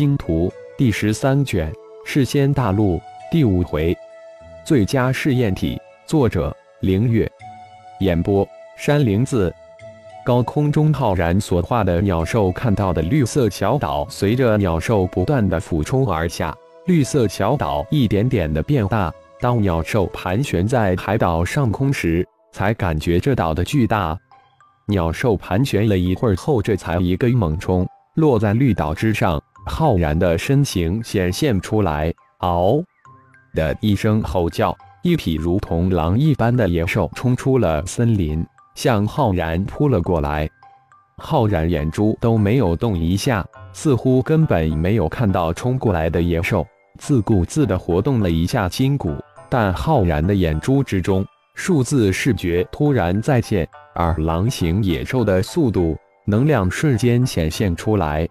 星图》第十三卷，世仙大陆第五回，最佳试验体，作者：凌月，演播：山灵子。高空中，浩然所画的鸟兽看到的绿色小岛，随着鸟兽不断的俯冲而下，绿色小岛一点点的变大。当鸟兽盘旋在海岛上空时，才感觉这岛的巨大。鸟兽盘旋了一会儿后，这才一个猛冲落在绿岛之上，浩然的身形显现出来。嗷的一声吼叫，一匹如同狼一般的野兽冲出了森林。向浩然扑了过来，浩然眼珠都没有动一下，似乎根本没有看到冲过来的野兽，自顾自地活动了一下筋骨。但浩然的眼珠之中，数字视觉突然再现，而狼形野兽的速度、能量瞬间显现出来。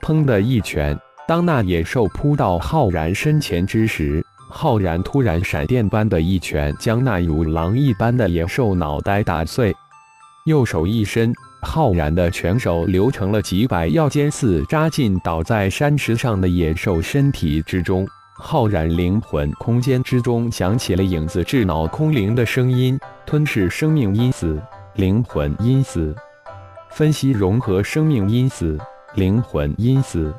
砰的一拳，当那野兽扑到浩然身前之时。浩然突然闪电般的一拳，将那如狼一般的野兽脑袋打碎。右手一伸，浩然的拳手流成了几百药尖刺，扎进倒在山石上的野兽身体之中。浩然灵魂空间之中响起了影子智脑空灵的声音：吞噬生命因子，灵魂因子，分析融合生命因子，灵魂因子。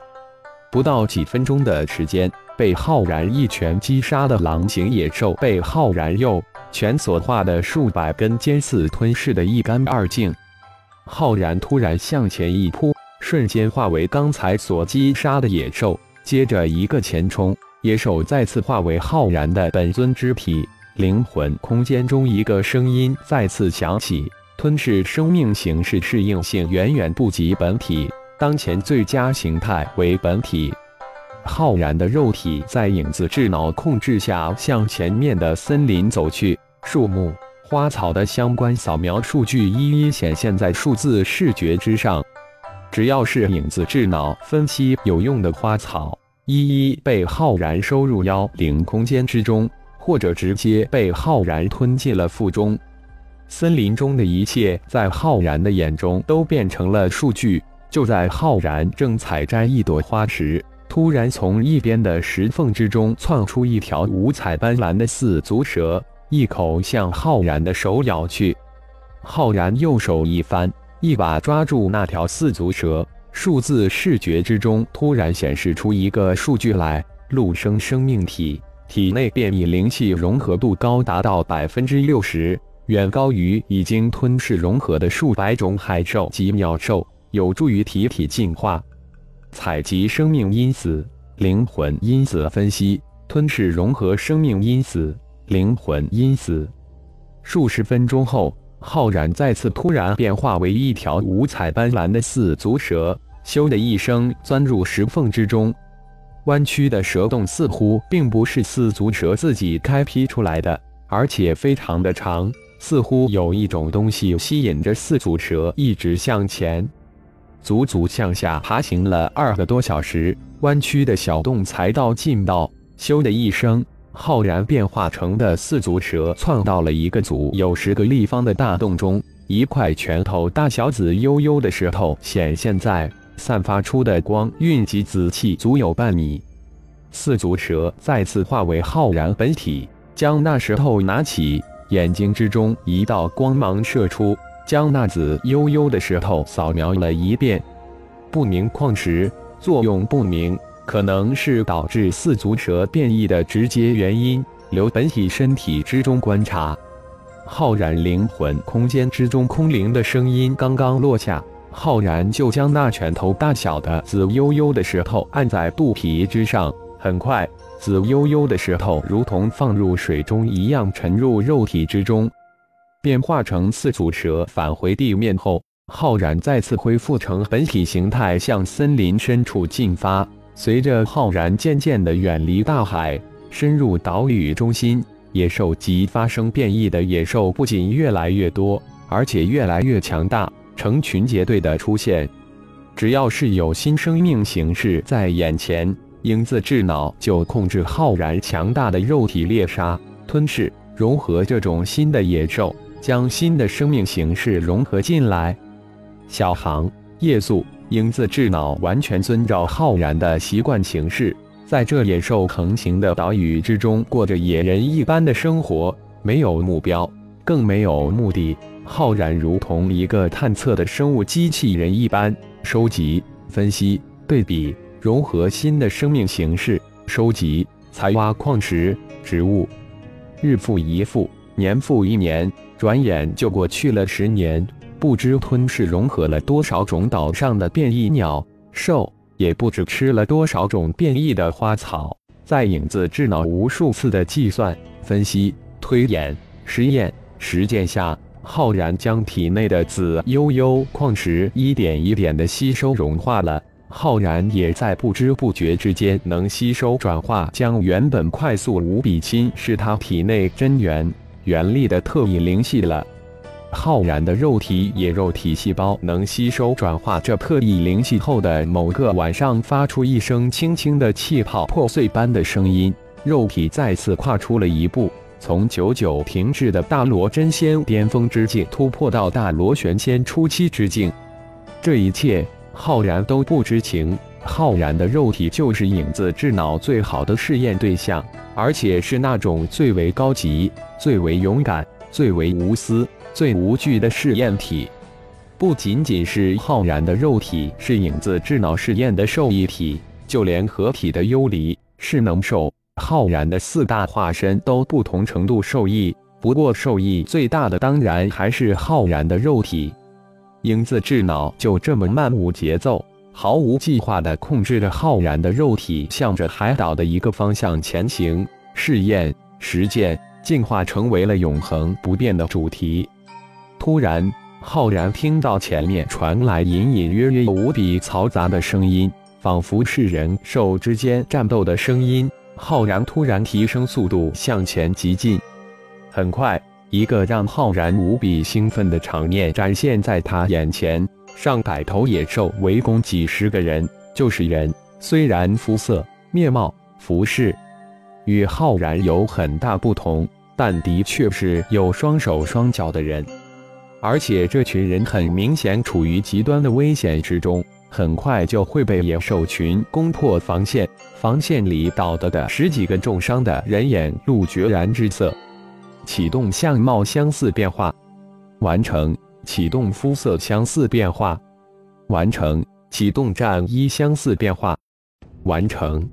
不到几分钟的时间。被浩然一拳击杀的狼形野兽，被浩然右拳所化的数百根尖刺吞噬得一干二净。浩然突然向前一扑，瞬间化为刚才所击杀的野兽，接着一个前冲，野兽再次化为浩然的本尊之体。灵魂空间中，一个声音再次响起：吞噬生命形式适应性远远不及本体，当前最佳形态为本体。浩然的肉体在影子智脑控制下向前面的森林走去，树木、花草的相关扫描数据一一显现在数字视觉之上。只要是影子智脑分析有用的花草，一一被浩然收入妖灵空间之中，或者直接被浩然吞进了腹中。森林中的一切在浩然的眼中都变成了数据。就在浩然正采摘一朵花时，突然，从一边的石缝之中窜出一条五彩斑斓的四足蛇，一口向浩然的手咬去。浩然右手一翻，一把抓住那条四足蛇。数字视觉之中突然显示出一个数据来：陆生生命体体内变异灵气融合度高达到百分之六十，远高于已经吞噬融合的数百种海兽及鸟兽，有助于体体进化。采集生命因子、灵魂因子分析，吞噬融合生命因子、灵魂因子。数十分钟后，浩然再次突然变化为一条五彩斑斓的四足蛇，咻的一声钻入石缝之中。弯曲的蛇洞似乎并不是四足蛇自己开辟出来的，而且非常的长，似乎有一种东西吸引着四足蛇一直向前。足足向下爬行了二个多小时，弯曲的小洞才到尽道。咻的一声，浩然变化成的四足蛇窜到了一个足有十个立方的大洞中。一块拳头大小、紫幽幽的石头显现在，散发出的光蕴及紫气足有半米。四足蛇再次化为浩然本体，将那石头拿起，眼睛之中一道光芒射出。将那紫幽幽的石头扫描了一遍，不明矿石作用不明，可能是导致四足蛇变异的直接原因。留本体身体之中观察。浩然灵魂空间之中空灵的声音刚刚落下，浩然就将那拳头大小的紫幽幽的石头按在肚皮之上。很快，紫幽幽的石头如同放入水中一样沉入肉体之中。变化成四足蛇返回地面后，浩然再次恢复成本体形态，向森林深处进发。随着浩然渐渐的远离大海，深入岛屿中心，野兽及发生变异的野兽不仅越来越多，而且越来越强大，成群结队的出现。只要是有新生命形式在眼前，影子智脑就控制浩然强大的肉体猎杀、吞噬、融合这种新的野兽。将新的生命形式融合进来。小航、夜宿、影子智脑完全遵照浩然的习惯形式，在这野兽横行的岛屿之中过着野人一般的生活，没有目标，更没有目的。浩然如同一个探测的生物机器人一般，收集、分析、对比、融合新的生命形式，收集、采挖矿石、植物。日复一复，年复一年，转眼就过去了十年。不知吞噬融合了多少种岛上的变异鸟兽，也不知吃了多少种变异的花草。在影子智脑无数次的计算、分析、推演、实验、实践下，浩然将体内的紫悠悠矿石一点一点的吸收融化了。浩然也在不知不觉之间能吸收转化，将原本快速无比侵蚀他体内真元原力的特异灵系了。浩然的肉体野肉体细胞能吸收转化这特异灵气后的某个晚上，发出一声轻轻的气泡破碎般的声音，肉体再次跨出了一步，从久久停滞的大罗真仙巅峰之境突破到大罗玄仙初期之境。这一切，浩然都不知情。浩然的肉体就是影子智脑最好的试验对象，而且是那种最为高级、最为勇敢、最为无私。最无惧的试验体，不仅仅是浩然的肉体是影子智脑试验的受益体，就连合体的幽离、是能兽、浩然的四大化身都不同程度受益。不过，受益最大的当然还是浩然的肉体。影子智脑就这么漫无节奏、毫无计划地控制着浩然的肉体，向着海岛的一个方向前行。试验、实践、进化成为了永恒不变的主题。突然，浩然听到前面传来隐隐约约、无比嘈杂的声音，仿佛是人兽之间战斗的声音。浩然突然提升速度向前急进，很快，一个让浩然无比兴奋的场面展现在他眼前：上百头野兽围攻几十个人，就是人。虽然肤色、面貌、服饰与浩然有很大不同，但的确是有双手双脚的人。而且这群人很明显处于极端的危险之中，很快就会被野兽群攻破防线。防线里倒的的十几个重伤的人眼露决然之色。启动相貌相似变化，完成。启动肤色相似变化，完成。启动战衣相似变化，完成。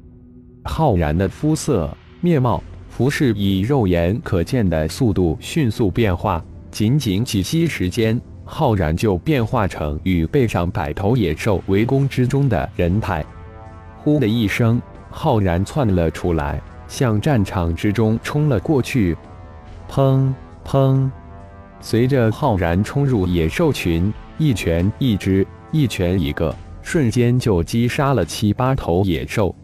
浩然的肤色、面貌、服饰以肉眼可见的速度迅速变化。仅仅几息时间，浩然就变化成与背上百头野兽围攻之中的人态。呼的一声，浩然窜了出来，向战场之中冲了过去。砰砰！随着浩然冲入野兽群，一拳一只，一拳一个，瞬间就击杀了七八头野兽。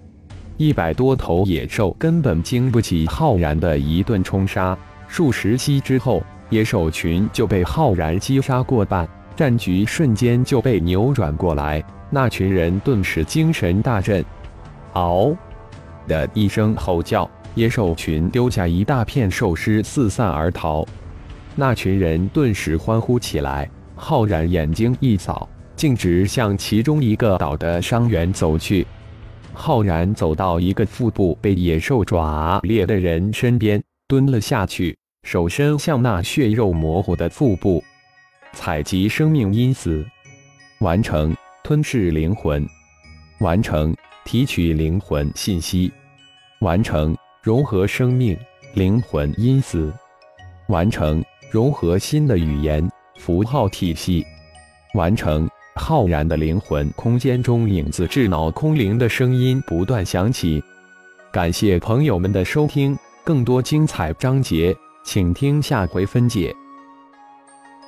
一百多头野兽根本经不起浩然的一顿冲杀。数十息之后。野兽群就被浩然击杀过半，战局瞬间就被扭转过来。那群人顿时精神大振，嗷的一声吼叫，野兽群丢下一大片兽尸，四散而逃。那群人顿时欢呼起来。浩然眼睛一扫，径直向其中一个岛的伤员走去。浩然走到一个腹部被野兽爪裂的人身边，蹲了下去。手伸向那血肉模糊的腹部，采集生命因子，完成吞噬灵魂，完成提取灵魂信息，完成融合生命灵魂因子，完成融合新的语言符号体系，完成浩然的灵魂空间中影子智脑空灵的声音不断响起。感谢朋友们的收听，更多精彩章节。请听下回分解。